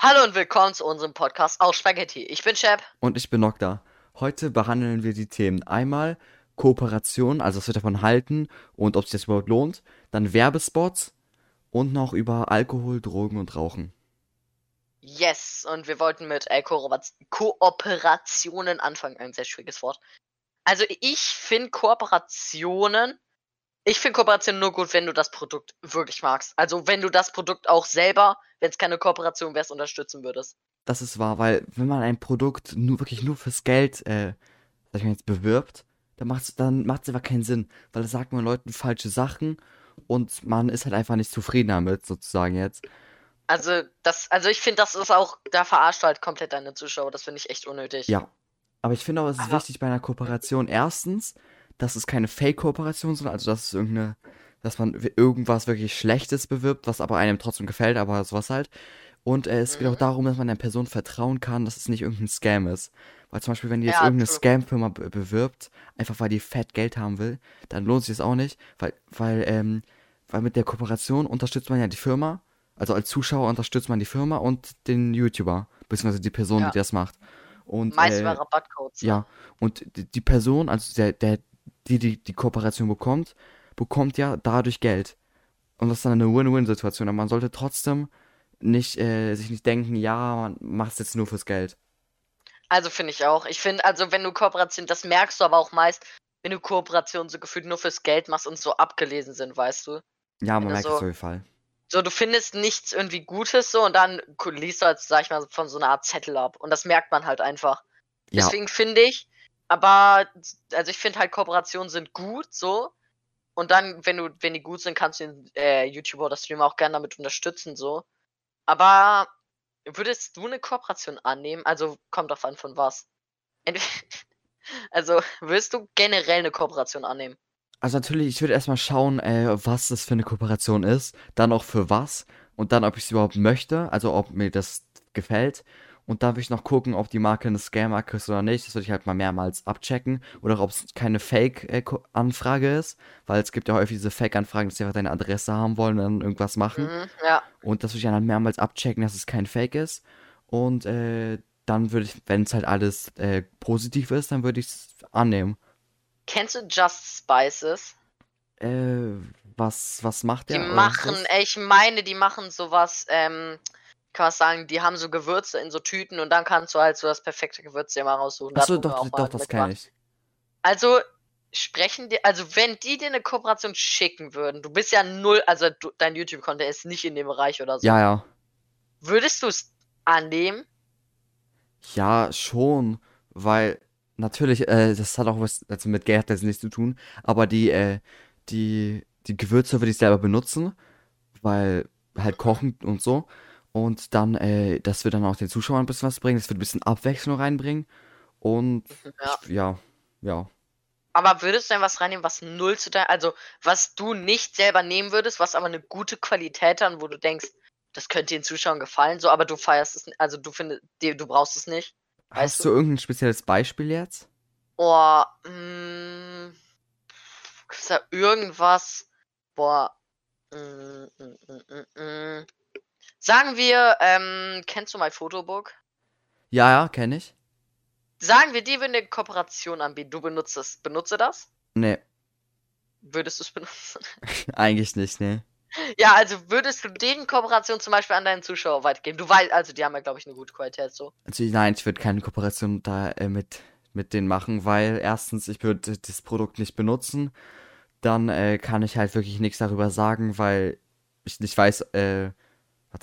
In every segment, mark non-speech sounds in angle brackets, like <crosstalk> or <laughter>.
Hallo und willkommen zu unserem Podcast aus Spaghetti. Ich bin Shep. Und ich bin Nokta. Heute behandeln wir die Themen einmal Kooperation, also was wir davon halten und ob sich das überhaupt lohnt, dann Werbespots und noch über Alkohol, Drogen und Rauchen. Yes, und wir wollten mit äh, Kooperat- Kooperationen anfangen. Ein sehr schwieriges Wort. Also ich finde Kooperationen, ich finde Kooperationen nur gut, wenn du das Produkt wirklich magst. Also wenn du das Produkt auch selber, wenn es keine Kooperation wäre, unterstützen würdest. Das ist wahr, weil wenn man ein Produkt nur wirklich nur fürs Geld, äh, sag ich mal jetzt, bewirbt, dann macht's, dann macht's einfach keinen Sinn, weil da sagt man Leuten falsche Sachen und man ist halt einfach nicht zufrieden damit, sozusagen jetzt. Also das, also ich finde, das ist auch, da verarscht du halt komplett deine Zuschauer. Das finde ich echt unnötig. Ja. Aber ich finde auch, es ist Aber- wichtig bei einer Kooperation erstens, dass es keine Fake-Kooperation sind, also dass es irgendeine, dass man irgendwas wirklich Schlechtes bewirbt, was aber einem trotzdem gefällt, aber sowas halt. Und äh, es geht auch Mhm. darum, dass man einer Person vertrauen kann, dass es nicht irgendein Scam ist. Weil zum Beispiel, wenn die jetzt Ja, irgendeine. Scam-Firma be bewirbt, einfach weil die fett Geld haben will, dann lohnt sich das auch nicht, weil, weil, ähm, weil mit der Kooperation unterstützt man ja die Firma, also als Zuschauer unterstützt man die Firma und den YouTuber, beziehungsweise die Person, Ja. die das macht. Und, Meist äh, über Rabattcodes. ne? ja, und die, die Person, also der, der, die, die die Kooperation bekommt, bekommt ja dadurch Geld. Und das ist dann eine Win-Win-Situation. Aber man sollte trotzdem nicht, äh, sich nicht denken, ja, man macht es jetzt nur fürs Geld. Also finde ich auch. Ich finde, also wenn du Kooperation, das merkst du aber auch meist, wenn du Kooperationen so gefühlt nur fürs Geld machst und so abgelesen sind, weißt du. Ja, man Wenn merkt du es so- auf jeden Fall. So, du findest nichts irgendwie Gutes so und dann liest du halt, sag ich mal, von so einer Art Zettel ab. Und das merkt man halt einfach. Ja, Deswegen finde ich, aber, also ich finde halt Kooperationen sind gut, so. Und dann, wenn du, wenn die gut sind, kannst du den äh, YouTuber oder Streamer auch gerne damit unterstützen, so. Aber würdest du eine Kooperation annehmen? Also kommt drauf an von was. <laughs> Also würdest du generell eine Kooperation annehmen? also natürlich, ich würde erstmal schauen, äh, was das für eine Kooperation ist, dann auch für was und dann, ob ich es überhaupt möchte, also ob mir das gefällt. Und dann würde ich noch gucken, ob die Marke eine Scam-Marke ist oder nicht. Das würde ich halt mal mehrmals abchecken. Oder ob es keine Fake-Anfrage ist. Weil es gibt ja häufig diese Fake-Anfragen, dass sie einfach deine Adresse haben wollen und dann irgendwas machen. Mhm, ja. Und das würde ich dann mehrmals abchecken, dass es kein Fake ist. Und äh, dann würde ich, wenn es halt alles äh, positiv ist, dann würde ich es annehmen. Kennst du Just Spices? Äh, was, was macht Die der? oder machen, ich meine, die machen sowas, ähm, kann man sagen, die haben so Gewürze in so Tüten und dann kannst du halt so das perfekte Gewürz dir mal raussuchen. Achso, doch, mal doch, das kenne ich. Also, sprechen die, also wenn die dir eine Kooperation schicken würden, du bist ja null, also du, dein YouTube-Content ist nicht in dem Bereich oder so. Ja, ja. Würdest du es annehmen? Ja, schon, weil natürlich, äh, das hat auch was, also mit Geld hat das nichts zu tun, aber die, äh, die, die Gewürze würde ich selber benutzen, weil halt kochen und so. Und dann, äh, das wird dann auch den Zuschauern ein bisschen was bringen, das wird ein bisschen Abwechslung reinbringen. Und Ja. ich, ja, ja. Aber würdest du denn was reinnehmen, was null zu deinem, also was du nicht selber nehmen würdest, was aber eine gute Qualität hat, wo du denkst, das könnte den Zuschauern gefallen, so, aber du feierst es, also du findest, du brauchst es nicht. Weißt Hast du irgendein spezielles Beispiel jetzt? Oh, mh, gibt's da irgendwas? Boah. mm, mm, mm, mm, mm. Sagen wir, ähm, kennst du mein Fotobook? Ja, ja, kenne ich. Sagen wir, die würden eine Kooperation anbieten. Du benutzt es. Benutze das? Nee, Würdest du es benutzen? <laughs> eigentlich nicht, nee. <laughs> ja, also würdest du denen Kooperation zum Beispiel an deinen Zuschauer weitergeben? Du weißt, also die haben ja, glaube ich, eine gute Qualität so. Also nein, ich würde keine Kooperation da äh, mit, mit denen machen, weil erstens, ich würde das Produkt nicht benutzen. Dann äh, kann ich halt wirklich nichts darüber sagen, weil ich nicht weiß, äh,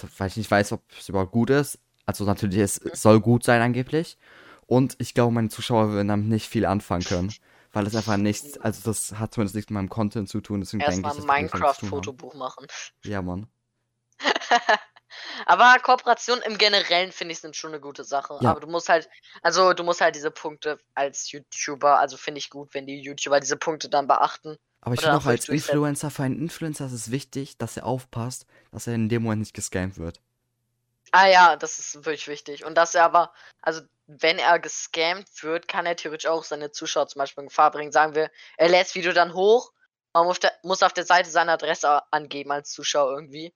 warte, weil ich nicht weiß, ob es überhaupt gut ist. Also natürlich, es soll gut sein angeblich. Und ich glaube, meine Zuschauer würden damit nicht viel anfangen können. Weil das einfach nichts, also das hat zumindest nichts mit meinem Content zu tun, deswegen denke Erstmal ich, tun haben. Minecraft-Fotobuch machen. Ja, Mann. <laughs> Aber Kooperation im Generellen finde ich sind schon eine gute Sache. Ja. Aber du musst halt, also du musst halt diese Punkte als YouTuber, also finde ich gut, wenn die YouTuber diese Punkte dann beachten. Aber ich finde auch als. Influencer, für einen Influencer ist es wichtig, dass er aufpasst, dass er in dem Moment nicht gescammt wird. Ah ja, das ist wirklich wichtig. Und dass er aber, also wenn er gescammt wird, kann er theoretisch auch seine Zuschauer zum Beispiel in Gefahr bringen. Sagen wir, er lädt das Video dann hoch, man muss, der, muss auf der Seite seine Adresse angeben als Zuschauer irgendwie.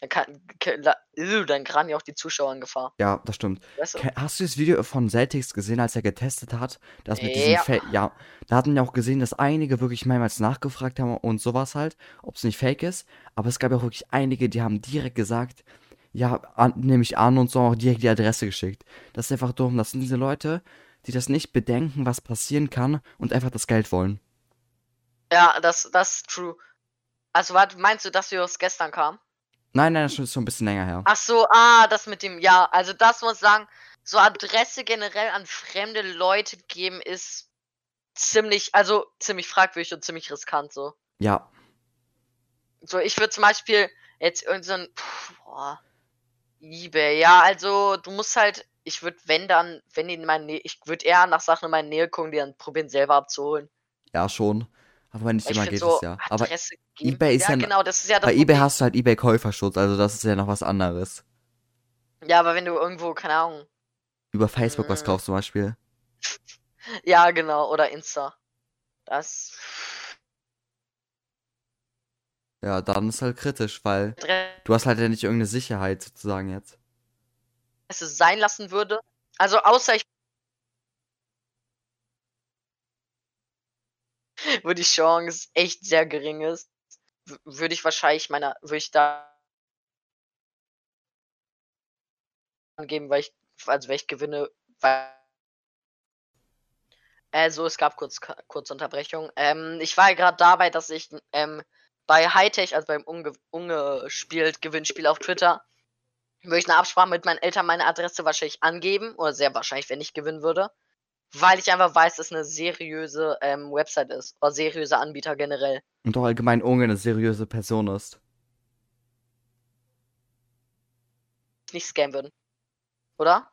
Dann, kann, dann geraten ja auch die Zuschauer in Gefahr. Ja, das stimmt. Weißt du? Hast du das Video von Celtics gesehen, als er getestet hat? Das mit diesem Ja. Fake. Ja, da hatten wir auch gesehen, dass einige wirklich mehrmals nachgefragt haben und sowas halt, ob es nicht fake ist. Aber es gab ja auch wirklich einige, die haben direkt gesagt, ja, an, nehme ich an und so auch direkt die Adresse geschickt. Das ist einfach dumm. Das sind diese Leute, die das nicht bedenken, was passieren kann und einfach das Geld wollen. Ja, das, das ist true. Also, warte, meinst du, dass das gestern kam? Nein, nein, das ist schon ein bisschen länger her. Ach so, ah, das mit dem, ja, also das muss ich sagen, so Adresse generell an fremde Leute geben ist ziemlich, also ziemlich fragwürdig und ziemlich riskant so. Ja, So, ich würde zum Beispiel jetzt irgend so ein, pff, boah, eBay, ja, also du musst halt, ich würde, wenn dann, wenn die in meine Nähe, ich würde eher nach Sachen in meine Nähe gucken, die dann probieren selber abzuholen. ja schon. Aber nicht immer geht so es ja. Aber eBay ist ja, ja- genau, das ist ja das bei eBay Problem. hast du halt eBay Käuferschutz, also das ist ja noch was anderes. Ja, aber wenn du irgendwo, keine Ahnung, Über Facebook was Mm. kaufst zum Beispiel. <laughs> ja, genau, oder Insta. Das, Ja, dann ist halt kritisch, weil du hast halt ja nicht irgendeine Sicherheit sozusagen jetzt. sein lassen würde. Also außer ich <laughs> wo die Chance echt sehr gering ist, würde ich wahrscheinlich meiner, würde ich da angeben, weil ich, also wenn ich gewinne, weil also es gab kurz kurze Unterbrechung. Ähm, ich war gerade dabei, dass ich ähm, bei Hightech, also beim unge ungespielt Gewinnspiel auf Twitter, würde ich eine Absprache mit meinen Eltern meine Adresse wahrscheinlich angeben, oder sehr wahrscheinlich, wenn ich gewinnen würde, weil ich einfach weiß, dass es eine seriöse ähm, Website ist, oder seriöse Anbieter generell. Und auch allgemein Unge eine seriöse Person ist. Nicht scammen würden. Oder?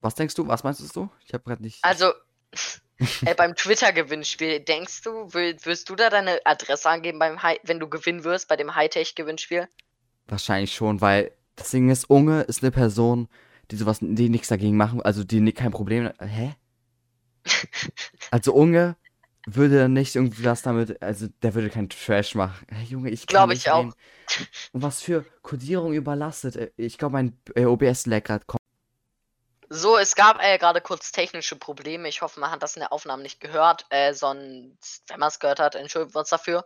Was denkst du? Was meinst du? Ich habe gerade nicht. Also, <laughs> äh, beim Twitter-Gewinnspiel, denkst du, wirst du da deine Adresse angeben, beim Hi wenn du gewinnen wirst, bei dem Hightech-Gewinnspiel? Wahrscheinlich schon, weil das Ding ist, Unge ist eine Person, die sowas, die nichts dagegen machen, also die kein Problem. Hä? Also Unge würde nicht irgendwie was damit, also der würde keinen Trash machen. Hey, Junge, ich kann Glaub nicht ich auch. reden. Und was für Kodierung überlastet. Äh, Ich glaube, mein äh, OBS lag gerade kommt. So, es gab äh, gerade kurz technische Probleme. Ich hoffe, man hat das in der Aufnahme nicht gehört. Äh, sonst, wenn man es gehört hat, entschuldigen wir uns dafür.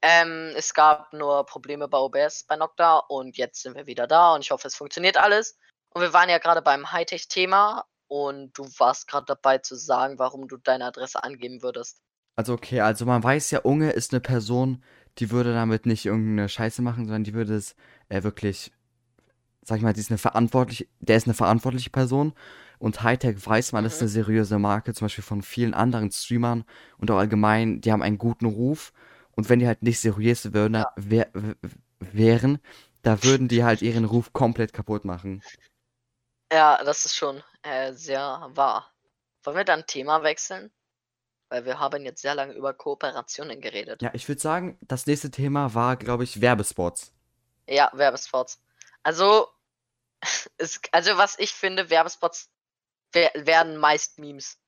Ähm, es gab nur Probleme bei OBS bei Nocta und jetzt sind wir wieder da und ich hoffe, es funktioniert alles. Und wir waren ja gerade beim Hightech-Thema und du warst gerade dabei zu sagen, warum du deine Adresse angeben würdest. Also okay, also man weiß ja, Unge ist eine Person, die würde damit nicht irgendeine Scheiße machen, sondern die würde es äh, wirklich, sag ich mal, die ist eine verantwortliche, der ist eine verantwortliche Person und Hightech weiß man, das ist Mhm. eine seriöse Marke, zum Beispiel von vielen anderen Streamern und auch allgemein, die haben einen guten Ruf und wenn die halt nicht seriös würden, Ja. wär, wären, da würden die halt ihren Ruf komplett kaputt machen. Ja, das ist schon äh, sehr wahr. Wollen wir dann Thema wechseln? Weil wir haben jetzt sehr lange über Kooperationen geredet. Ja, ich würde sagen, das nächste Thema war, glaube ich, Werbespots. Ja, Werbespots. Also, <laughs> es, also was ich finde, Werbespots wer- werden meist Memes.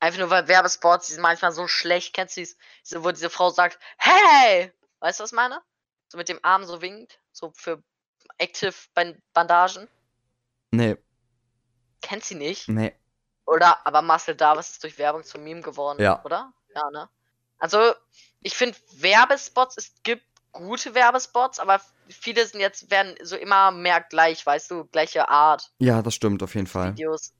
Einfach nur weil Werbespots, die sind manchmal so schlecht. Kennst du dies, diese, wo diese Frau sagt, hey! Weißt du, was ich meine? So mit dem Arm so winkt. So für Active Ban- Bandagen. Nee, Kennt sie nicht? nee. Oder? Aber Marcel Davis ist durch Werbung zum Meme geworden, Ja. oder? Ja, ne? Also, ich finde Werbespots, es gibt gute Werbespots, aber viele sind jetzt, werden so immer mehr gleich, weißt du, gleiche Art Ja, das stimmt auf jeden Fall. Videos.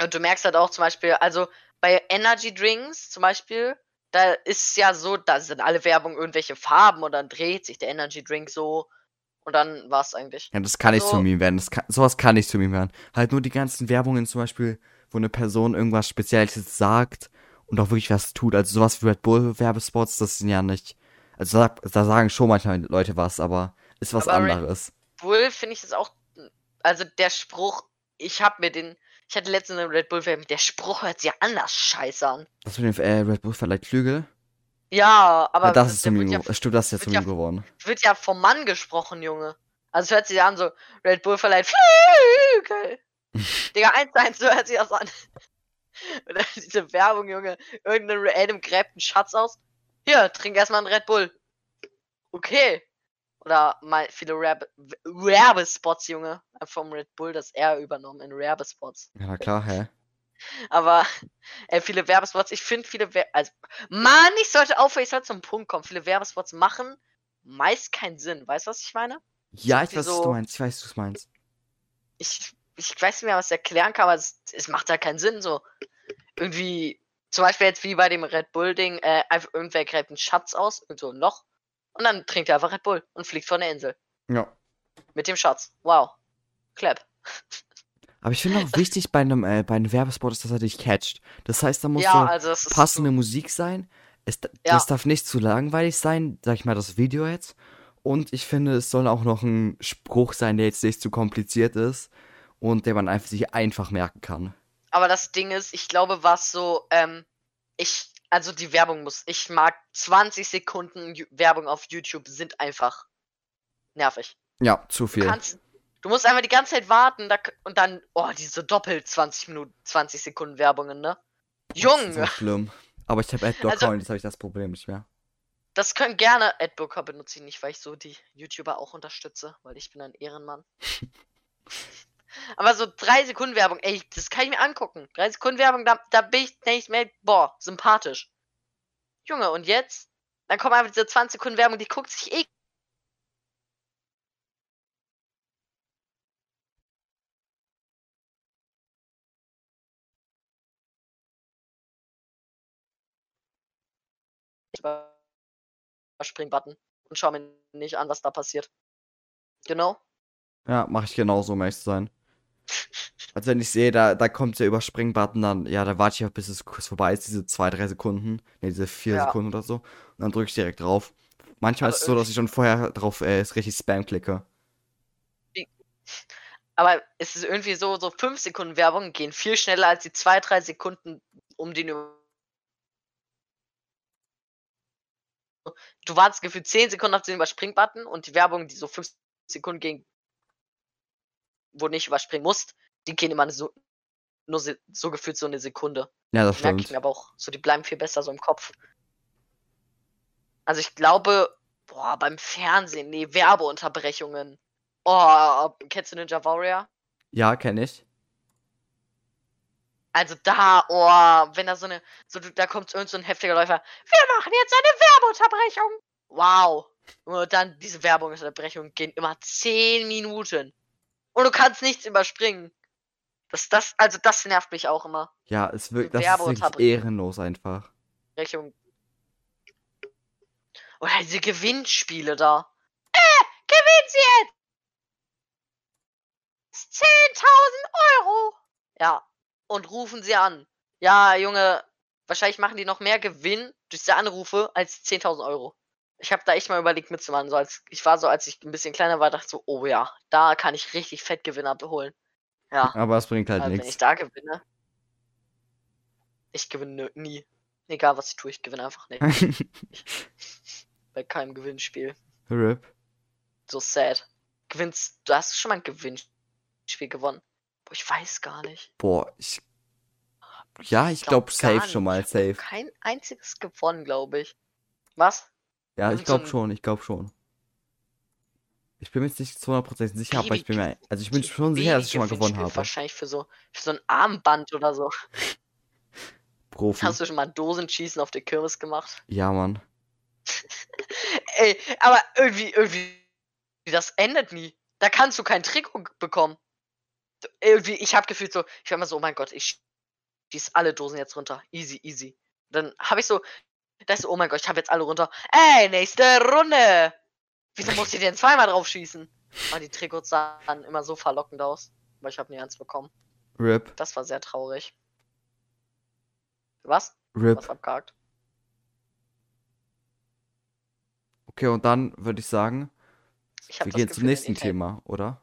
Und du merkst halt auch zum Beispiel, also bei Energy Drinks zum Beispiel, da ist ja so, da sind alle Werbung irgendwelche Farben und dann dreht sich der Energy Drink so und dann war's eigentlich. Ja, das kann nicht Also- zu Meme werden. Das kann, sowas kann nicht zu Meme werden. Halt nur die ganzen Werbungen zum Beispiel, wo eine Person irgendwas Spezielles sagt und auch wirklich was tut. Also sowas wie Red Bull Werbespots, das sind ja nicht. Also da, da sagen schon manchmal Leute was, aber ist was Aber Red- anderes. Bull finde ich das auch, also der Spruch, ich hab mir den, ich hatte letztens eine Red Bull Werbung, der Spruch hört sich ja anders scheiße an. Was mit dem äh, Red Bull verleiht Flügel? Ja, aber ja, das ist zum Meme. ja, Stimmt, das ist ja zum ja- Meme geworden. wird ja vom Mann gesprochen, Junge. Also es hört sich an so, Red Bull verleiht Flügel. <laughs> Digga, eins zu eins, so hört sich das an. <laughs> Dann diese Werbung, Junge. Irgendein Adam gräbt einen Schatz aus. Hier, trink erstmal einen Red Bull. Okay. Oder mal viele Werbe Werbespots, Junge. Vom Red Bull das R übernommen in Werbespots. Ja, klar, hä? Aber äh, viele Werbespots, ich finde viele Wer also Mann, ich sollte aufhören, ich sollte zum Punkt kommen. Viele Werbespots machen meist keinen Sinn. Weißt du, was ich meine? Ja, ich weiß, was so- du meinst. Ich weiß, was du meinst. Ich, ich weiß nicht mehr, was ich erklären kann, aber es, es macht halt keinen Sinn. So irgendwie, zum Beispiel jetzt wie bei dem Red Bull-Ding, äh, einfach irgendwer gräbt einen Schatz aus, irgend so ein Loch, und dann trinkt er einfach Red Bull und fliegt von der Insel. Ja. Mit dem Schatz. Wow. Clap. <laughs> Aber ich finde auch wichtig bei einem, äh, bei einem Werbespot ist, dass er dich catcht. Das heißt, da muss Ja, so also passende Musik sein. Es, Ja. Das darf nicht zu langweilig sein, sag ich mal, das Video jetzt. Und ich finde, es soll auch noch ein Spruch sein, der jetzt nicht zu kompliziert ist und der man einfach sich einfach merken kann. Aber das Ding ist, ich glaube, was so, ähm, ich, also die Werbung muss, ich mag 20 Sekunden Werbung auf YouTube sind einfach nervig. Ja, zu Du viel. kannst, du musst einfach die ganze Zeit warten da, und dann, oh, diese doppelt 20 Minuten, 20 Sekunden Werbungen, ne? Das ist Junge, so schlimm. Aber ich habe Adblocker Also- und jetzt habe ich das Problem nicht mehr. das können gerne Adblocker benutzen, nicht weil ich so die YouTuber auch unterstütze, weil ich bin ein Ehrenmann. <laughs> Aber so drei Sekunden Werbung, ey, das kann ich mir angucken. Drei Sekunden Werbung, da, da bin ich nicht mehr, boah, sympathisch. Junge, und jetzt? Dann kommt einfach diese 20 Sekunden Werbung, die guckt sich eh. Springbutton und schau mir nicht an, was da passiert. Genau. Ja, mache ich genauso, um ehrlich zu sein. Also wenn ich sehe, da, da kommt der Überspringen-Button, dann, ja, da warte ich auch, bis es kurz vorbei ist, diese zwei, drei Sekunden. Ne, diese vier Ja. Sekunden oder so. Und dann drücke ich direkt drauf. Manchmal Aber ist es so, dass ich schon vorher drauf äh, richtig Spam klicke. <laughs> Aber es ist irgendwie so, so 5 Sekunden Werbung gehen viel schneller als die 2, 3 Sekunden um den. Du wartest gefühlt 10 Sekunden auf den Überspring-Button und die Werbung, die so 5 Sekunden ging, wo du nicht überspringen musst, die gehen immer so, nur se- so gefühlt so eine Sekunde. Ja, das merke ich mir aber auch so, die bleiben viel besser so im Kopf. Also ich glaube, boah, beim Fernsehen, nee, Werbeunterbrechungen. Oh, kennst du Ninja Warrior? Ja, kenne ich. Also da, oh, wenn da so eine, so da kommt irgend so ein heftiger Läufer. Wir machen jetzt eine Werbeunterbrechung. Wow. Und dann diese Werbungsunterbrechungen gehen immer 10 Minuten. Und du kannst nichts überspringen. Das, das, also das nervt mich auch immer. Ja, es wirkt, das ist wirklich ehrenlos einfach. Rechnung. Oder diese Gewinnspiele da. Äh, gewinnt sie jetzt! 10.000 Euro! Ja. Und rufen sie an. Ja, Junge, wahrscheinlich machen die noch mehr Gewinn durch diese Anrufe als 10.000 Euro. Ich habe da echt mal überlegt mitzumachen. So als, ich war so, als ich ein bisschen kleiner war, dachte so, oh ja, da kann ich richtig fett Gewinn abholen. Ja. Aber es bringt halt Also wenn ich nichts. da gewinne. Ich gewinne nie. Egal was ich tue, ich gewinne einfach nicht. <laughs> Bei keinem Gewinnspiel. RIP. So sad. Gewinnst, du hast schon mal ein Gewinnspiel gewonnen. Boah, ich weiß gar nicht. Boah, ich. Ja, ich glaub glaube gar safe schon mal. Ich safe. noch Kein einziges gewonnen, glaube ich. Was? Ja, ich so glaube ein- schon, ich glaube schon. Ich bin mir jetzt nicht zu 100% sicher, aber ich bin mir. Also ich bin So schon sicher, dass ich schon mal gewonnen habe. Wahrscheinlich für so, für so ein Armband oder so. Profi. Hast du schon mal Dosenschießen auf der Kirmes gemacht? Ja, Mann. <laughs> Ey, aber irgendwie, irgendwie, das endet nie. Da kannst du kein Trikot bekommen. Irgendwie, ich hab gefühlt so, ich war immer so, oh mein Gott, ich schieß alle Dosen jetzt runter. Easy, easy. Dann habe ich so, das so, oh mein Gott, ich habe jetzt alle runter. Ey, nächste Runde. Wieso muss ich denn zweimal drauf schießen? Aber die Trikots sahen immer so verlockend aus. Aber ich habe nie eins bekommen. RIP. Das war sehr traurig. Was? RIP. Was abgehakt? Okay, und dann würde ich sagen, Ich wir gehen Gefühl, zum nächsten Thema, oder?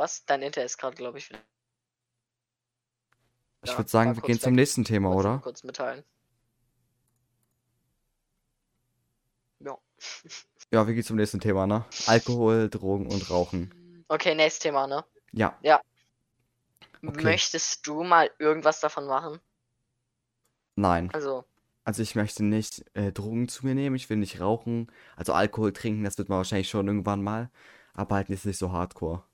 Was? Dein Internet ist gerade, glaube ich. Ich Ja, würde sagen, wir gehen zum weg. nächsten Thema, oder? kurz mitteilen. Ja. <laughs> Ja, wir gehen zum nächsten Thema, ne? Alkohol, Drogen und Rauchen. Okay, nächstes Thema, ne? Ja. Okay. Möchtest du mal irgendwas davon machen? Nein. Also, Also ich möchte nicht äh, Drogen zu mir nehmen, ich will nicht rauchen. Also Alkohol trinken, das wird man wahrscheinlich schon irgendwann mal. Aber halt jetzt nicht so hardcore.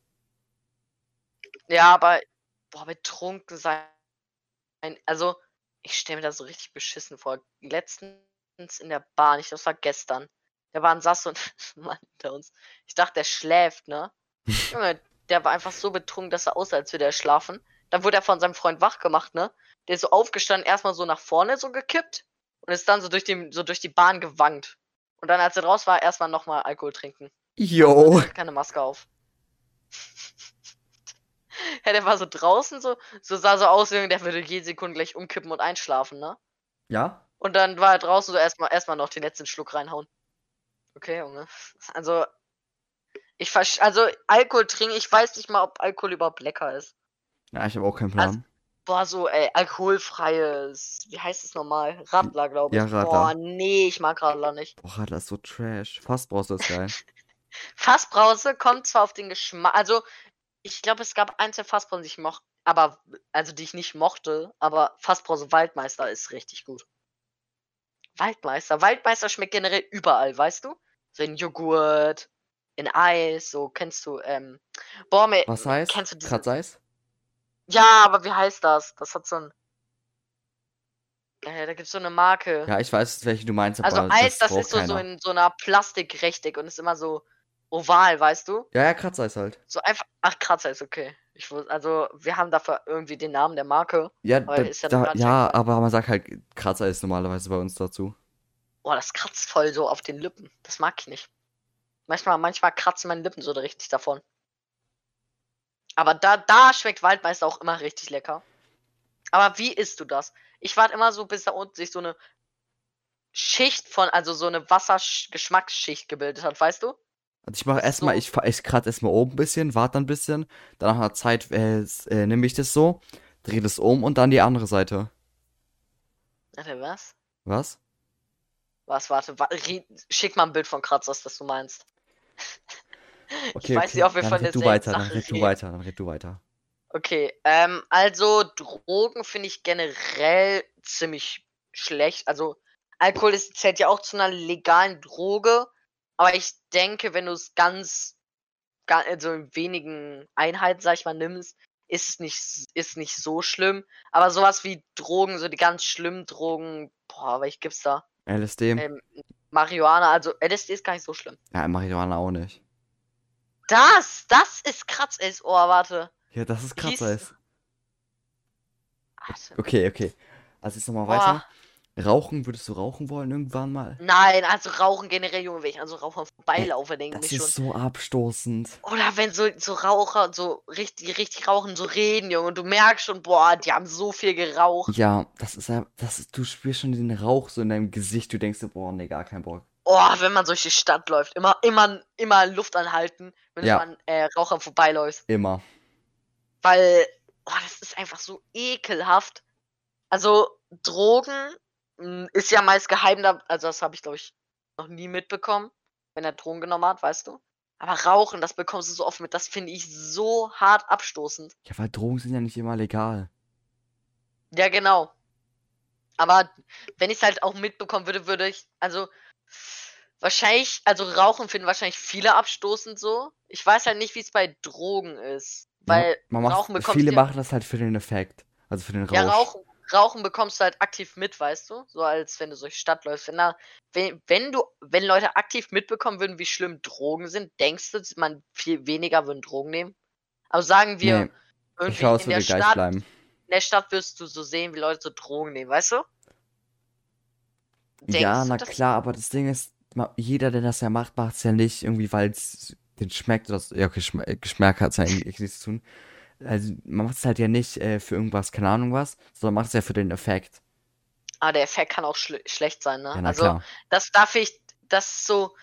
Ja, aber boah, betrunken sein. Also, ich stelle mir das so richtig beschissen vor. Letztens in der Bahn, ich glaube, das war gestern. Der Bahn saß so ein <laughs> Mann hinter uns. Ich dachte, der schläft, ne? <laughs> Junge, der war einfach so betrunken, dass er aussah, als würde er schlafen. Dann wurde er von seinem Freund wach gemacht, ne? Der ist so aufgestanden, erstmal so nach vorne so gekippt und ist dann so durch die, so durch die Bahn gewankt. Und dann, als er raus war, erstmal nochmal Alkohol trinken. Jo. Keine Maske auf. <laughs> <laughs> ja, der war so draußen, so, so sah so aus, der würde jede Sekunde gleich umkippen und einschlafen, ne? Ja? Und dann war er draußen so erstmal erstmal noch den letzten Schluck reinhauen. Okay, Junge. Also, ich versch also Alkohol trinken, ich weiß nicht mal, ob Alkohol überhaupt lecker ist. Ja, ich habe auch keinen Plan. Also, boah, so, ey, alkoholfreies, wie heißt es nochmal? Radler, glaube ich. Ja, Radler. Boah, nee, ich mag Radler nicht. Boah, das ist so trash. Fassbrause ist geil. <laughs> Fassbrause kommt zwar auf den Geschmack, also ich glaube, es gab ein, zwei Fassbrausen, die ich mochte, aber, also die ich nicht mochte, aber Fassbrause Waldmeister ist richtig gut. Waldmeister. Waldmeister schmeckt generell überall, weißt du? So in Joghurt, in Eis, so kennst du, ähm, boah, mir, Was heißt? kennst du Kratzeis? ja, aber wie heißt das? Das hat so ein, äh, da gibt's so eine Marke. Ja, ich weiß, welche du meinst, also aber Eis, das braucht ist so, so in so einer Plastikrechteck und ist immer so oval, weißt du? Ja, ja, Kratzeis halt. So einfach, ach, Kratzer ist okay. Ich wus, also, wir haben dafür irgendwie den Namen der Marke. Ja, Aber da, ist ja da, ja, aber man sagt halt, Kratzeis normalerweise bei uns dazu. Boah, das kratzt voll so auf den Lippen. Das mag ich nicht. Manchmal, manchmal kratzen meine Lippen so richtig davon. Aber da, da schmeckt Waldmeister auch immer richtig lecker. Aber wie isst du das? Ich warte immer so, bis da unten sich so eine Schicht von, also so eine Wassergeschmacksschicht gebildet hat, weißt du? Also ich mache erstmal, so- ich, ich kratze erstmal oben ein bisschen, warte dann ein bisschen, dann nach einer Zeit äh, äh, nehme ich das so, drehe das um und dann die andere Seite. Warte, was? Was? Was, warte, wa schick mal ein Bild von Kratzers, das du meinst. <laughs> Okay, weiß okay. nicht, ob wir dann von red du weiter, dann Sache red du reden. weiter, dann red du weiter. Okay, ähm, also Drogen finde ich generell ziemlich schlecht. Also Alkohol ist, zählt ja auch zu einer legalen Droge, aber ich denke, wenn du es ganz, ga- also in wenigen Einheiten, sag ich mal, nimmst, ist es nicht, ist nicht so schlimm. Aber sowas wie Drogen, so die ganz schlimmen Drogen, boah, welche gibt's da? LSD? Ähm, Marihuana, also LSD ist gar nicht so schlimm. Ja, Marihuana auch nicht. Das, das ist Kratz, ey, oh, warte. Ja, das ist Kratzeis. Okay, okay. Also jetzt nochmal weiter. Rauchen, würdest du rauchen wollen irgendwann mal? Nein, also Rauchen generell, Junge, wenn ich an so Rauchern vorbeilaufe, denke Das ich schon. ist so abstoßend. Oder wenn so, so Raucher, so richtig, richtig rauchen, so reden, Junge, und du merkst schon, boah, die haben so viel geraucht. Ja, das ist ja, das ist, du spürst schon den Rauch so in deinem Gesicht, du denkst dir, boah, nee, gar kein Bock. Oh, wenn man durch die Stadt läuft, immer, immer, immer Luft anhalten, wenn Ja. du an äh, Rauchern vorbeiläufst. Immer. Weil, oh, das ist einfach so ekelhaft. Also, Drogen ist ja meist geheim, da- also das habe ich, glaube ich, noch nie mitbekommen, wenn er Drogen genommen hat, weißt du? Aber Rauchen, das bekommst du so oft mit, das finde ich so hart abstoßend. Ja, weil Drogen sind ja nicht immer legal. Ja, genau. Aber wenn ich es halt auch mitbekommen würde, würde ich, also wahrscheinlich, also Rauchen finden wahrscheinlich viele abstoßend so. Ich weiß halt nicht, wie es bei Drogen ist. Weil ja, man macht, Rauchen bekommst viele machen das halt für den Effekt. Also für den Rausch. Ja, Rauchen, Rauchen bekommst du halt aktiv mit, weißt du? So als wenn du durch die Stadt läufst. Wenn, da, wenn, wenn du, wenn Leute aktiv mitbekommen würden, wie schlimm Drogen sind, denkst du, man viel weniger würden Drogen nehmen? Also sagen wir, Nee, irgendwie es in der Stadt, in der Stadt wirst du so sehen, wie Leute so Drogen nehmen, weißt du? Denkst Ja, na klar, aber das Ding ist, jeder, der das ja macht, macht es ja nicht irgendwie, weil es den schmeckt oder so. Ja, okay, Geschm Geschmack hat es ja eigentlich nichts zu tun. Also, man macht es halt ja nicht äh, für irgendwas, keine Ahnung was, sondern macht es ja für den Effekt. Aber der Effekt kann auch schle schlecht sein, ne? Ja, also, klar. das darf ich, das ist so,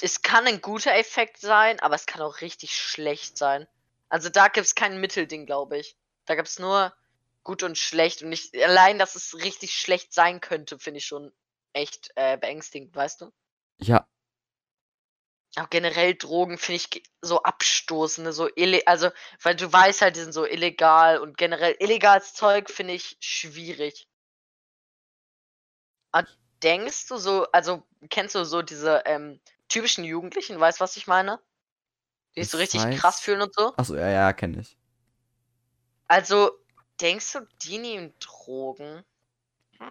es kann ein guter Effekt sein, aber es kann auch richtig schlecht sein. Also da gibt's kein Mittelding, glaube ich. Da gibt's nur gut und schlecht und nicht, allein, dass es richtig schlecht sein könnte, finde ich schon echt äh, beängstigend, weißt du? Ja, Auch generell Drogen finde ich so abstoßende, so ille also, weil du weißt halt, die sind so illegal und generell illegales Zeug finde ich schwierig. Denkst du so, also kennst du so diese ähm, typischen Jugendlichen, weißt du, was ich meine? Die sich so Ich richtig weiß. krass fühlen und so. Achso, ja, ja, kenne ich. Also, denkst du, die nehmen Drogen? Hm.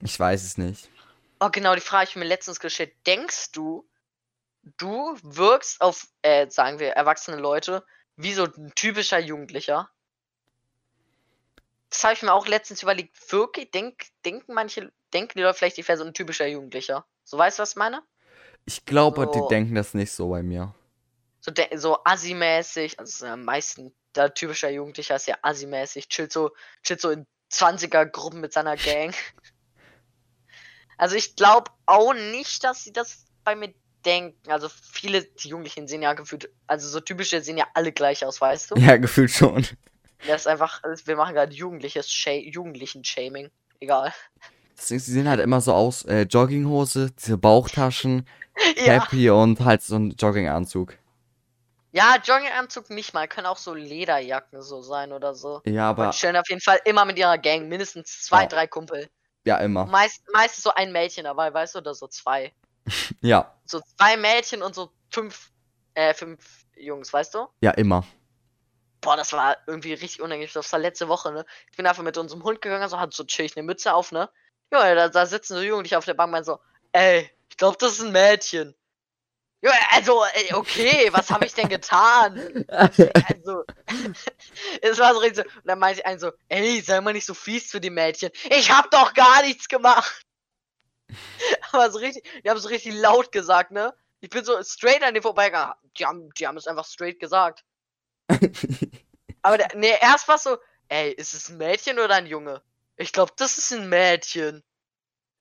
Ich weiß es nicht. Oh, genau, die Frage habe ich mir letztens gestellt. Denkst du, du wirkst auf, äh, sagen wir, erwachsene Leute wie so ein typischer Jugendlicher? Das habe ich mir auch letztens überlegt. Wirklich, denk, denken manche, denken die Leute vielleicht, ich wäre so ein typischer Jugendlicher? So, weißt du, was ich meine? Ich glaube, die So. denken das nicht so bei mir. So, so assi-mäßig, also am meisten, der typischer Jugendlicher ist ja assi-mäßig, chillt so, chillt so in 20er-Gruppen mit seiner <laughs> Gang. Also ich glaube auch nicht, dass sie das bei mir denken. Also viele die Jugendlichen sehen ja gefühlt, also so typische sehen ja alle gleich aus, weißt du? Ja, gefühlt schon. Das ist einfach, wir machen gerade jugendliches Sha Jugendlichen-Shaming. Egal. Sie sehen halt immer so aus, äh, Jogginghose, diese Bauchtaschen, <laughs> Ja, Happy und halt so ein Jogginganzug. ja Jogginganzug nicht mal, können auch so Lederjacken so sein oder so. Ja, aber, Und chillen auf jeden Fall immer mit ihrer Gang, mindestens zwei, Ja. drei Kumpel. ja, immer. Meist, meistens so ein Mädchen dabei, weißt du, oder so zwei. <laughs> Ja, So zwei Mädchen und so fünf, äh, fünf Jungs, weißt du? ja, immer. Boah, das war irgendwie richtig unangenehm. Das war letzte Woche, ne? Ich bin einfach mit unserem Hund gegangen, so hat so chillig eine Mütze auf, ne? Junge, da, da sitzen so Jugendliche auf der Bank, meinen so, ey, ich glaube, das ist ein Mädchen. Junge, also, ey, okay, was habe ich denn getan? <laughs> Also, <laughs> es war so richtig so. Und dann meinte ich einen so, ey, sei mal nicht so fies zu den Mädchen. Ich hab doch gar nichts gemacht. <laughs> Aber so richtig, die haben so richtig laut gesagt, ne? Ich bin so straight an denen vorbeigegangen. Die haben, die haben es einfach straight gesagt. <laughs> Aber der, nee, erst war so, ey, ist es ein Mädchen oder ein Junge? Ich glaube, das ist ein Mädchen.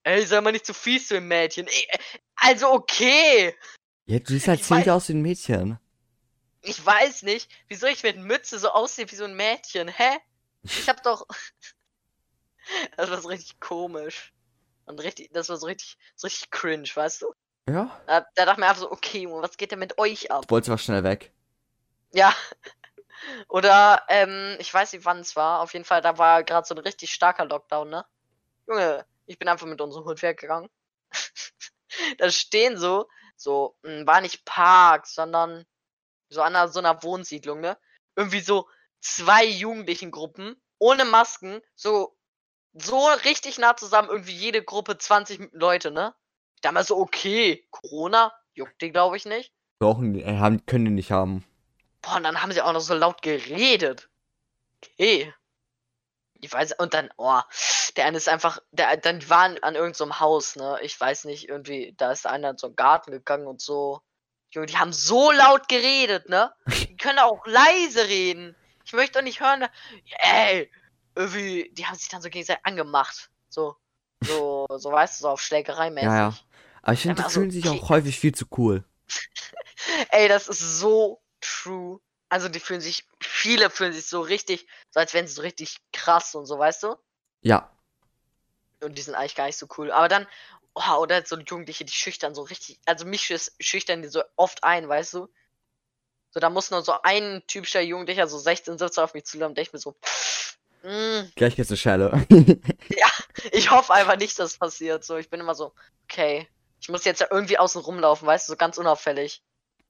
Ey, sei mal nicht zu fies zu dem Mädchen. Ey, also okay. ja, du siehst halt Ich ziemlich weiß- aus wie ein Mädchen. Ich weiß nicht, wieso ich mit Mütze so aussehe wie so ein Mädchen. Hä? Ich hab doch. <laughs> das war so richtig komisch. Und richtig, das war so richtig, so richtig cringe, weißt du? Ja. Da, da dachte ich mir einfach so, okay, Junge, was geht denn mit euch ab? Du wolltest aber schnell weg. Ja. <laughs> Oder, ähm, ich weiß nicht, wann es war. Auf jeden Fall, da war gerade so ein richtig starker Lockdown, ne? Junge, ich bin einfach mit unserem Hund weggegangen. <laughs> da stehen so, so, mh, war nicht Park, sondern so an einer, so einer Wohnsiedlung, ne? Irgendwie so zwei jugendlichen Gruppen, ohne Masken, so, so richtig nah zusammen, irgendwie jede Gruppe 20 Leute, ne? Ich dachte mir so, okay, Corona, juckt die, glaube ich, nicht. Brauchen die, äh, haben, können die nicht haben. Boah, und dann haben sie auch noch so laut geredet. Okay. Ich weiß, und dann, oh, der eine ist einfach, der, dann die waren an irgendeinem so Haus, ne? Ich weiß nicht, irgendwie, da ist einer in so einen Garten gegangen und so. Junge, die haben so laut geredet, ne? Die können auch leise reden. Ich möchte doch nicht hören, ey, irgendwie, die haben sich dann so gegenseitig angemacht. So, so, so, weißt du, so auf Schlägerei mäßig. Ja, ja. Aber ich finde, die also, fühlen sich okay. auch häufig viel zu cool. <laughs> Ey, das ist so true. Also die fühlen sich, viele fühlen sich so richtig, so als wären sie so richtig krass und so, weißt du? Ja. Und die sind eigentlich gar nicht so cool. Aber dann, oh, oder so Jugendliche, die schüchtern so richtig, also mich schüch- schüchtern die so oft ein, weißt du? So, da muss nur so ein typischer Jugendlicher, so 16, 17 auf mich zulaufen, und ich mir so, mm, Gleich geht's eine Schelle. <laughs> ich hoffe einfach nicht, dass das passiert. So, ich bin immer so, okay, ich muss jetzt ja irgendwie außen rumlaufen, weißt du, so ganz unauffällig.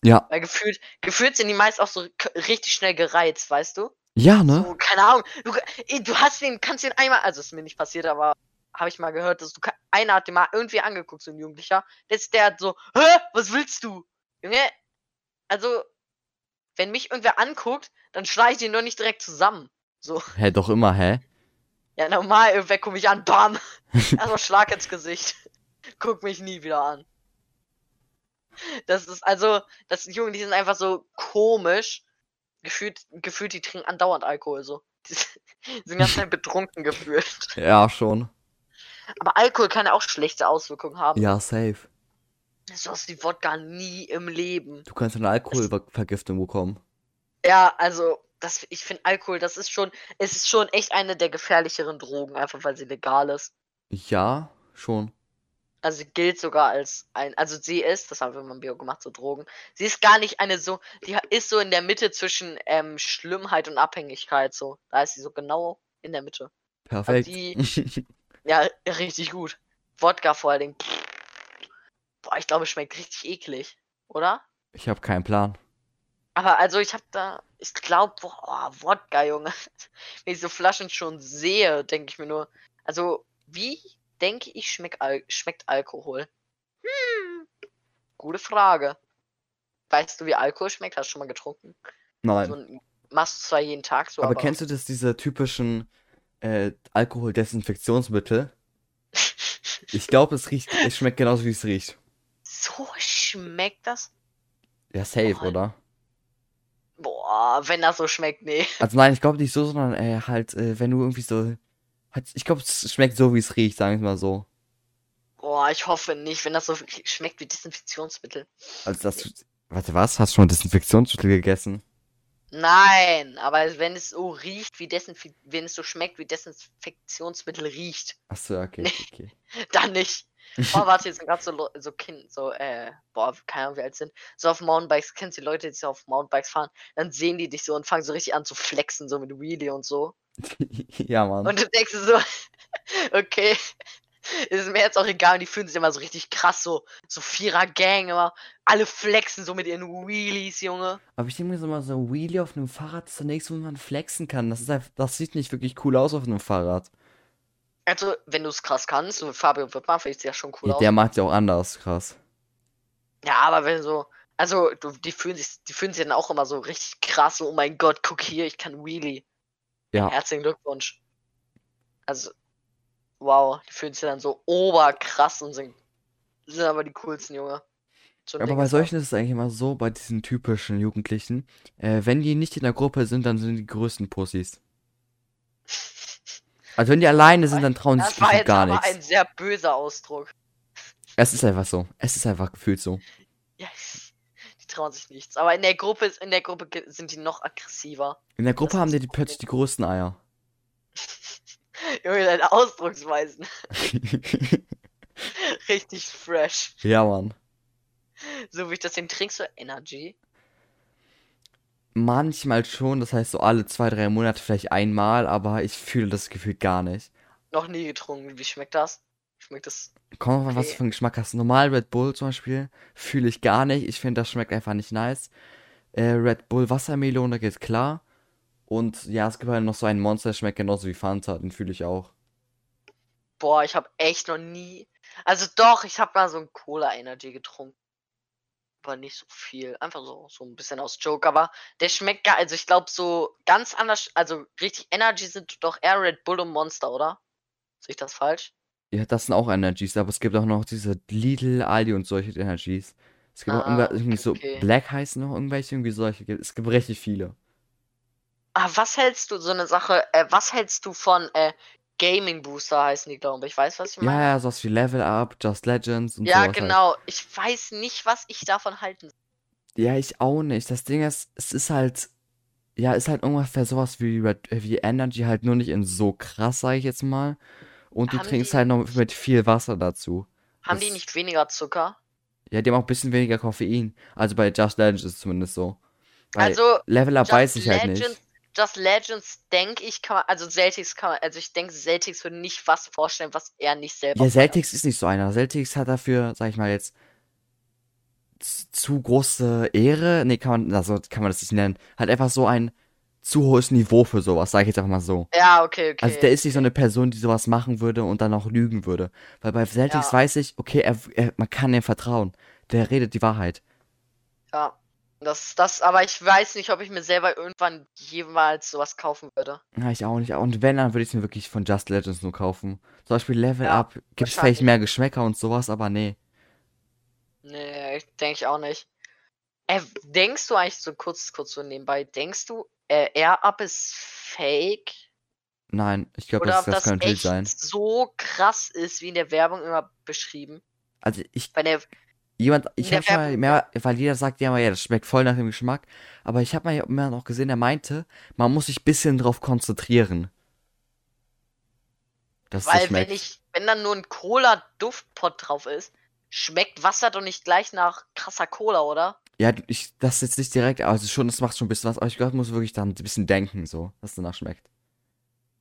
ja. Weil gefühlt, gefühlt sind die meist auch so richtig schnell gereizt, weißt du? Ja, ne? So, keine Ahnung. Du, du hast den, kannst den einmal, also ist mir nicht passiert, aber habe ich mal gehört, dass du einer hat den mal irgendwie angeguckt, so ein Jugendlicher. Jetzt der hat so, hä, was willst du? Junge, also, wenn mich irgendwer anguckt, dann schlage ich den doch nicht direkt zusammen. So, Hä, doch immer, hä? ja, normal, irgendwer guckt mich an, bam. <laughs> Erstmal Schlag ins Gesicht. Guck mich nie wieder an. Das ist also, das die Jungen, die sind einfach so komisch. Gefühlt, gefühlt, die trinken andauernd Alkohol, so. Die sind ganz schnell <laughs> betrunken gefühlt. Ja, schon. Aber Alkohol kann ja auch schlechte Auswirkungen haben. Ja, safe. So ist die Wodka nie im Leben. Du kannst eine Alkoholvergiftung bekommen. Ja, also, das, ich finde Alkohol, das ist schon, es ist schon echt eine der gefährlicheren Drogen, einfach weil sie legal ist. Ja, schon. Also sie gilt sogar als ein, also sie ist, das haben wir mal im Bio gemacht, so Drogen. Sie ist gar nicht eine so, die ist so in der Mitte zwischen ähm, Schlimmheit und Abhängigkeit, so. Da ist sie so genau in der Mitte. Perfekt. die- <laughs> Ja, richtig gut. Wodka vor allen Dingen. Boah, ich glaube, es schmeckt richtig eklig, oder? Ich habe keinen Plan. Aber also ich habe da, ich glaube, boah, Wodka, Junge. <laughs> Wenn ich so Flaschen schon sehe, denke ich mir nur, also wie denke ich schmeck Al schmeckt Alkohol? Hm, gute Frage. Weißt du, wie Alkohol schmeckt? Hast du schon mal getrunken? Nein. So machst du zwar jeden Tag so, aber, aber, kennst du das, diese typischen äh, Alkoholdesinfektionsmittel? <laughs> Ich glaube, es riecht, es schmeckt genauso wie es riecht. so schmeckt das? Ja, safe, Oh, oder? Boah, wenn das so schmeckt, nee. Also nein, ich glaube nicht so, sondern äh, halt, äh, wenn du irgendwie so. Halt, ich glaube, es schmeckt so, wie es riecht, sagen wir mal so. Boah, ich hoffe nicht, wenn das so schmeckt wie Desinfektionsmittel. Also das. Warte, was? Hast du schon Desinfektionsmittel gegessen? Nein, aber wenn es so riecht wie Desinf wenn es so schmeckt wie Desinfektionsmittel riecht, Achso, okay, okay, okay. <laughs> dann nicht. Boah, <laughs> warte, jetzt sind gerade so, so Kind, so, äh, boah, keine Ahnung, wie alt sind, so auf Mountainbikes, kennst du die Leute, die so auf Mountainbikes fahren, dann sehen die dich so und fangen so richtig an zu flexen, so mit Wheelie und so. <laughs> ja, Mann. Und du denkst so, <laughs> okay, ist mir jetzt auch egal, und die fühlen sich immer so richtig krass, so, so Vierer-Gang, immer, alle flexen so mit ihren Wheelies, Junge. Aber ich denke mir so mal, so ein Wheelie auf einem Fahrrad ist zunächst, wo man flexen kann. Das ist einfach, das sieht nicht wirklich cool aus auf einem Fahrrad. Also, wenn du es krass kannst, und Fabio Wittmann finde ich ja schon cool Ja, aus. der macht ja auch anders, krass. Ja, aber wenn so, also du, die fühlen sich, die fühlen sich dann auch immer so richtig krass, so, oh mein Gott, guck hier, ich kann Wheelie. Ja. Herzlichen Glückwunsch. Also, wow, die fühlen sich dann so oberkrass und sind, sind aber die coolsten, Junge. Ein Aber bei solchen ist es eigentlich immer so, bei diesen typischen Jugendlichen, äh, wenn die nicht in der Gruppe sind, dann sind die größten Pussys. <laughs> Also wenn die alleine sind, dann trauen sie sich Das war jetzt gar aber nichts. ein sehr böser Ausdruck. Es ist einfach so. Es ist einfach gefühlt so. Ja, die trauen sich nichts. Aber in der Gruppe, ist- in der Gruppe sind die noch aggressiver. In der Gruppe Das haben die, die plötzlich die größten Eier. <laughs> Junge, deine Ausdrucksweisen. <laughs> Richtig fresh. ja, Mann. So wie ich das den trinkst, so Energy. Manchmal schon, das heißt so alle zwei, drei Monate vielleicht einmal, aber ich fühle das Gefühl gar nicht. Noch nie getrunken. Wie schmeckt das? Schmeckt das. Kommt mal, was du Okay. für einen Geschmack hast. Normal Red Bull zum Beispiel fühle ich gar nicht. Ich finde, das schmeckt einfach nicht nice. Äh, Red Bull Wassermelone geht klar. Und ja, es gibt halt noch so einen Monster, der schmeckt genauso wie Fanta. Den fühle ich auch. Boah, ich habe echt noch nie. Also doch, ich habe mal so ein Cola Energy getrunken. Aber nicht so viel. Einfach so, so ein bisschen aus Joke. Aber der schmeckt gar. Also ich glaube so ganz anders. Also richtig Energy sind doch eher Red Bull und Monster, oder? Sehe ich das falsch? Ja, das sind auch Energies, aber es gibt auch noch diese Lidl, Aldi und solche Energies. Es gibt auch Ah, irgendwer- irgendwie okay, so. Black heißen noch irgendwelche, irgendwie solche. Es gibt richtig viele. Ah, was hältst du, so eine Sache, äh, was hältst du von äh, Gaming Booster heißen die, glaube ich. Weißt du, was ich Ja, meine? ja, sowas wie Level Up, Just Legends und Ja, sowas halt. genau. Ich weiß nicht, was ich davon halten soll. Ja, ich auch nicht. Das Ding ist, es ist halt, ja, ist halt ungefähr sowas wie, Red, äh, wie Energy, halt nur nicht in so krass, sag ich jetzt mal. Und du Haben trinkst die- halt noch mit viel Wasser dazu. Haben die Das- nicht weniger Zucker? Ja, die haben auch ein bisschen weniger Koffein. Also bei Just Legends ist es zumindest so. Bei Also, Level Up Just weiß ich halt Legends, nicht. Just Legends, denke ich, kann man, also Celtics kann man, also ich denke, Celtics würde nicht was vorstellen, was er nicht selber Ja. Celtics ist nicht so einer. Celtics hat dafür, sag ich mal jetzt, zu große Ehre. Nee, kann man, also kann man das nicht nennen. Hat einfach so ein zu hohes Niveau für sowas, sag ich jetzt einfach mal so. Ja, okay, okay. Also der ist nicht so eine Person, die sowas machen würde und dann auch lügen würde. Weil bei Celtics Ja. weiß ich, okay, er, er, man kann ihm vertrauen. Der redet die Wahrheit. Ja. Das, das, aber ich weiß nicht, ob ich mir selber irgendwann jemals sowas kaufen würde. Ja, ich auch nicht. Und wenn, dann würde ich es mir wirklich von Just Legends nur kaufen. Zum Beispiel Level Ja, Up. Gibt es vielleicht mehr Geschmäcker und sowas, aber nee. Nee, denke ich auch nicht. Äh, denkst du eigentlich so kurz, kurz so nebenbei, denkst du, äh, Air Up ist fake? Nein, ich glaube, das, das das wild echt sein. so krass ist, wie in der Werbung immer beschrieben? Also ich, Bei der, jemand, ich habe mal mehr, weil jeder sagt ja immer, ja, das schmeckt voll nach dem Geschmack. Aber ich habe mal immer noch gesehen, der meinte, man muss sich ein bisschen drauf konzentrieren. Dass weil wenn schmeckt. ich, wenn dann nur ein Cola-Duftpot drauf ist, schmeckt Wasser doch nicht gleich nach krasser Cola, oder? Ja, ich, das ist jetzt nicht direkt, also schon, das macht schon ein bisschen was, aber ich glaube, muss wirklich dann ein bisschen denken, so, dass es danach schmeckt.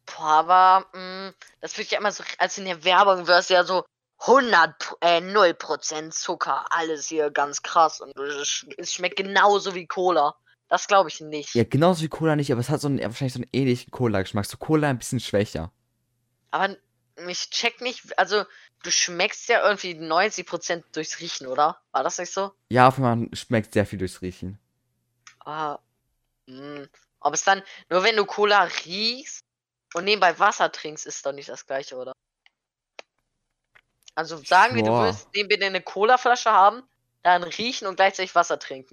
Boah, aber, mh, das wird ja immer so, als in der Werbung wäre es ja so, 100, äh, 0% Zucker, alles hier ganz krass und es es schmeckt genauso wie Cola. Das glaube ich nicht. Ja, genauso wie Cola nicht, aber es hat so einen, wahrscheinlich so einen ähnlichen Cola-Geschmack. So Cola ein bisschen schwächer. Aber ich check nicht, also du schmeckst ja irgendwie 90% durchs Riechen, oder? War das nicht so? Ja, auf einmal schmeckt sehr viel durchs Riechen. Ah, mh. Ob es dann, nur wenn du Cola riechst und nebenbei Wasser trinkst, ist doch nicht das gleiche, oder? Also sagen wir, du willst neben dir eine Cola-Flasche haben, dann riechen und gleichzeitig Wasser trinken.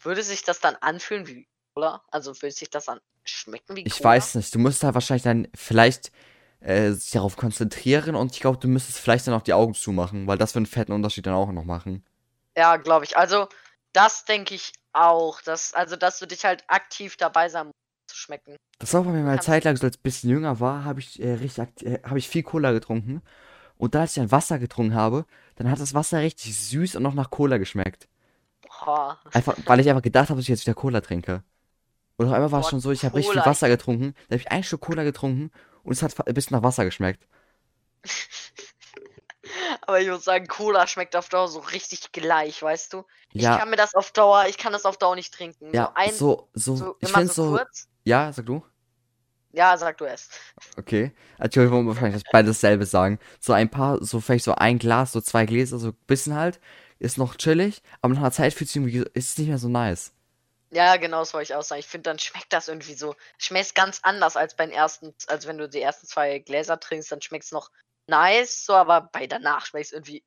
Würde sich das dann anfühlen wie Cola? Also würde sich das dann schmecken wie Ich Cola? weiß nicht, du musst halt wahrscheinlich dann vielleicht äh, sich darauf konzentrieren und ich glaube, du müsstest vielleicht dann auch die Augen zumachen, weil das wird einen fetten Unterschied dann auch noch machen. Ja, glaube ich. Also, das denke ich auch. Dass, also, dass du dich halt aktiv dabei sein musst, zu schmecken. Das war bei mir mal Zeit lang, so als ich ein bisschen jünger war, habe ich äh, richtig äh, habe ich viel Cola getrunken. Und da als ich dann Wasser getrunken habe, dann hat das Wasser richtig süß und noch nach Cola geschmeckt. Boah. Einfach, weil ich einfach gedacht habe, dass ich jetzt wieder Cola trinke. Und auf einmal war es schon so, ich habe richtig viel. Wasser getrunken. Da habe ich einen Schluck Cola getrunken und es hat ein bisschen nach Wasser geschmeckt. <laughs> Aber ich muss sagen, Cola schmeckt auf Dauer so richtig gleich, weißt du? Ich Ja, kann mir das auf Dauer, ich kann das auf Dauer nicht trinken. ja, so ein, so, so, so ich finde so, so, ja, sag du? Ja, sag du es. Okay. Also ich wollte wahrscheinlich beides dasselbe sagen. So ein paar, so vielleicht so ein Glas, so zwei Gläser, so ein bisschen halt, ist noch chillig, aber nach einer Zeit fühlt sich irgendwie, ist es nicht mehr so nice. Ja, genau, das wollte ich auch sagen. Ich finde, dann schmeckt das irgendwie so. Schmeckt ganz anders als beim ersten, als wenn du die ersten zwei Gläser trinkst, dann schmeckt es noch nice, so, aber bei danach schmeckt es irgendwie.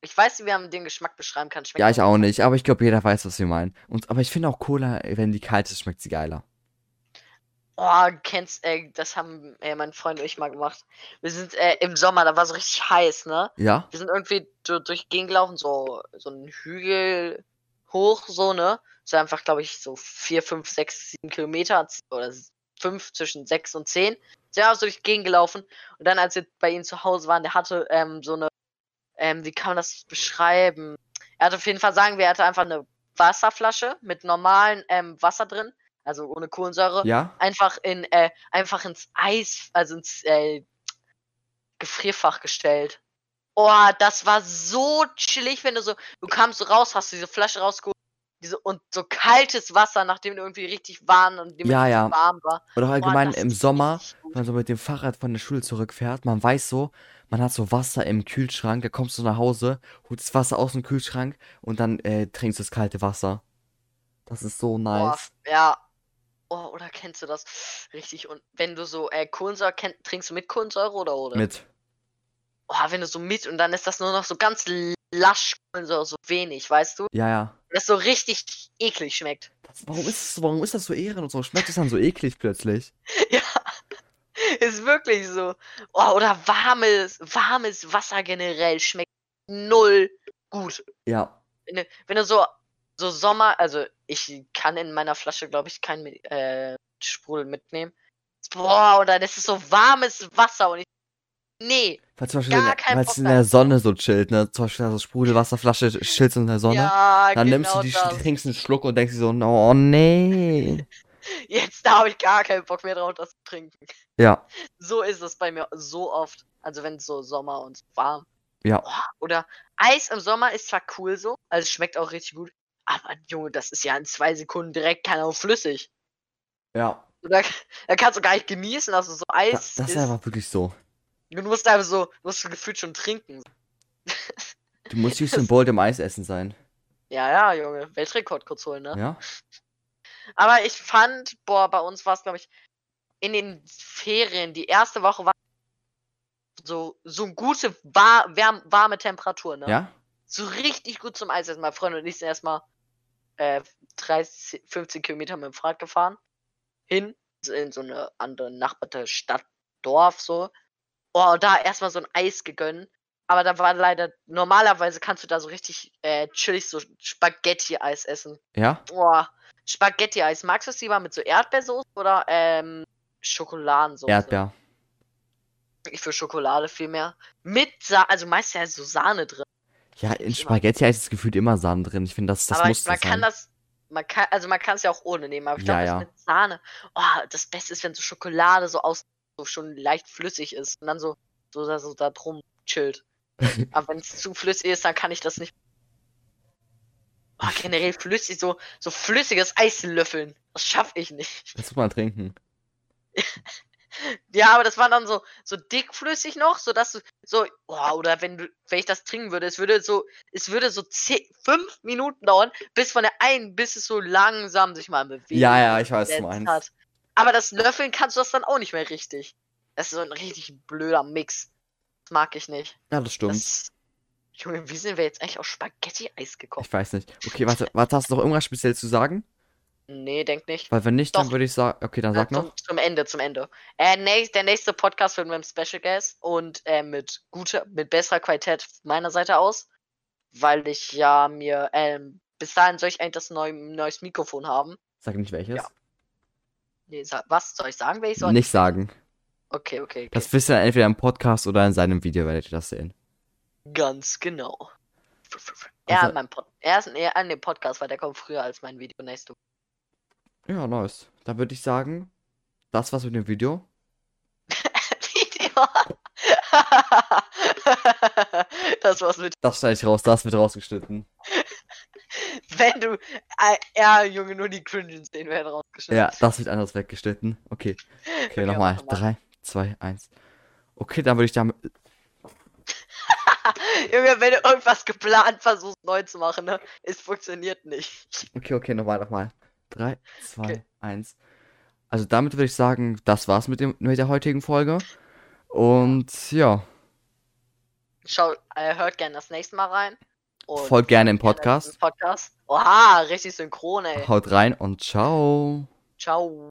Ich weiß nicht, wie man den Geschmack beschreiben kann. Schmeckt Ja, ich auch nicht, aber ich glaube, jeder weiß, was wir meinen. Und, aber ich finde auch Cola, wenn die kalt ist, schmeckt sie geiler. Oh, kennst, äh, das haben äh, mein Freund und ich mal gemacht. Wir sind äh, im Sommer, da war so richtig heiß, ne? Ja? Wir sind irgendwie du, durch Gegend gelaufen, so, so einen Hügel hoch, so, ne? So einfach, glaube ich, so vier, fünf, sechs, sieben Kilometer z- oder fünf zwischen sechs und zehn. Sind wir so durch Gegend gelaufen. Und dann, als wir bei ihm zu Hause waren, der hatte ähm, so eine, ähm, wie kann man das beschreiben? Er hatte auf jeden Fall, sagen wir, er hatte einfach eine Wasserflasche mit normalen ähm, Wasser drin, also ohne Kohlensäure Ja? einfach in äh, einfach ins Eis, also ins äh, Gefrierfach gestellt. Oh, das war so chillig, wenn du so, du kamst so raus, hast diese Flasche rausgeholt, diese und so kaltes Wasser, nachdem du irgendwie richtig warm und dem Ja, ja. warm war. Oder Boah, allgemein das im Sommer, wenn man so mit dem Fahrrad von der Schule zurückfährt, man weiß so, man hat so Wasser im Kühlschrank, da kommst du nach Hause, holst das Wasser aus dem Kühlschrank und dann äh, trinkst du das kalte Wasser. Das ist so Boah, nice. ja. Oh, oder kennst du das? Richtig. Und wenn du so äh, Kohlensäure kenn, trinkst du mit Kohlensäure oder ohne? Mit. Oh, wenn du so mit und dann ist das nur noch so ganz lasch Kohlensäure, so wenig, weißt du? Ja, ja. Das so richtig eklig schmeckt. Das, warum, ist warum ist das so ehrenlos? Warum schmeckt es dann so eklig plötzlich? <laughs> Ja, ist wirklich so. Oh, oder warmes, warmes Wasser generell schmeckt null gut. Ja. Wenn du, wenn du so, so Sommer, also ich kann in meiner Flasche, glaube ich, kein äh, Sprudel mitnehmen. Boah, oder das ist so warmes Wasser und ich. Nee. Weil zum Beispiel, weil es in der. Sonne so chillt, ne? Zum Beispiel so Sprudelwasserflasche chillt in der Sonne. Ja, dann genau nimmst du die, das. trinkst einen Schluck und denkst dir so, oh nee. <laughs> Jetzt da habe ich gar keinen Bock mehr drauf, das zu trinken. Ja, So ist es bei mir so oft. Also wenn es so Sommer und warm. ja. Oh, oder Eis im Sommer ist zwar cool so, also es schmeckt auch richtig gut. Aber Junge, das ist ja in zwei Sekunden direkt keine Ahnung flüssig. Ja. Da, da kannst du gar nicht genießen, dass du so Da, Eis das ist einfach wirklich so. Du musst einfach so, du musst so gefühlt schon trinken. Du musst <laughs> Usain Bolt im Eis essen sein. Ja, ja, Junge, Weltrekord kurz holen, ne? Ja? Aber ich fand, boah, bei uns war es, glaube ich, in den Ferien, die erste Woche war so, so gute, war, warme Temperatur, ne? Ja? So richtig gut zum Eisessen. Mein Freund und ich sind erstmal äh, 30, 15 Kilometer mit dem Fahrrad gefahren. Hin, in so eine andere Nachbarte Stadt, Dorf, so. Oh, und da erstmal so ein Eis gegönnt. Aber da war leider, normalerweise kannst du da so richtig äh, chillig so Spaghetti-Eis essen. Ja? Boah, Spaghetti-Eis. Magst du es lieber mit so Erdbeersoße oder ähm, Schokoladensoße? Erdbeer. Ich für Schokolade viel mehr. Mit Sa also meist ja so Sahne drin. Ja, in Immer. Spaghetti-Eis ist gefühlt immer Sahne drin. Ich finde, das, das aber muss man das kann sein. das, man kann, also man kann es ja auch ohne nehmen, aber ich Ja, glaube, ja. das mit Sahne, oh, das Beste ist, wenn so Schokolade so aus, so schon leicht flüssig ist und dann so, so, da- so da drum chillt. <laughs> Aber wenn es zu flüssig ist, dann kann ich das nicht. Oh, generell flüssig, so, so flüssiges Eis löffeln. Das schaffe ich nicht. Das muss man trinken. <laughs> Ja, aber das war dann so, so dickflüssig noch, so dass du so, oh, oder wenn du, wenn ich das trinken würde, es würde so, es würde so zehn, fünf Minuten dauern, bis von der einen, bis es so langsam sich mal bewegt. Ja, ja, ich weiß, was meinst. hat. Aber das Löffeln kannst du das dann auch nicht mehr richtig. Das ist so ein richtig blöder Mix. Das mag ich nicht. Ja, das stimmt. Das, Junge, wie sind wir jetzt eigentlich auf Spaghetti-Eis gekommen? Ich weiß nicht. Okay, warte, warte, hast du noch irgendwas speziell zu sagen? Nee, denk nicht. Weil wenn nicht, dann Doch. würde ich sagen, okay, dann sag Ja, noch. zum, zum Ende, zum Ende. Äh, nächst, der nächste Podcast wird mit einem Special Guest und äh, mit guter, mit besserer Qualität meiner Seite aus, weil ich ja mir, ähm, bis dahin soll ich eigentlich das neu, neues Mikrofon haben. Sag nicht welches. Ja. Nee, was soll ich sagen, welches soll? Nicht sagen. Okay, okay, okay. Das wisst ihr entweder im Podcast oder in seinem Video werdet ihr das sehen. Ganz genau. Ja, Also- in meinem Pod erst eher an dem Podcast, weil der kommt früher als mein Video nächste Woche. Ja, nice. Dann würde ich sagen, das war's mit dem Video. <laughs> Video. <laughs> das war's mit. Das schneide ich raus, das wird rausgeschnitten. <laughs> Wenn du. Äh, ja, Junge, nur die cringen Szenen werden rausgeschnitten. Ja, das wird anders weggeschnitten. Okay. Okay, Okay, nochmal. mach mal. Drei, zwei, eins. Okay, dann würde ich damit. Junge, wenn du irgendwas geplant versuchst neu zu machen, ne? Es funktioniert nicht. Okay, okay, nochmal, nochmal. Drei, zwei, Okay. eins. Also damit würde ich sagen, das war's mit, dem, mit der heutigen Folge. Und ja, Schau, äh, hört gerne das nächste Mal rein. Folgt gerne im gerne Podcast. diesen Podcast. Oha, richtig synchron, ey. Haut rein und ciao. Ciao.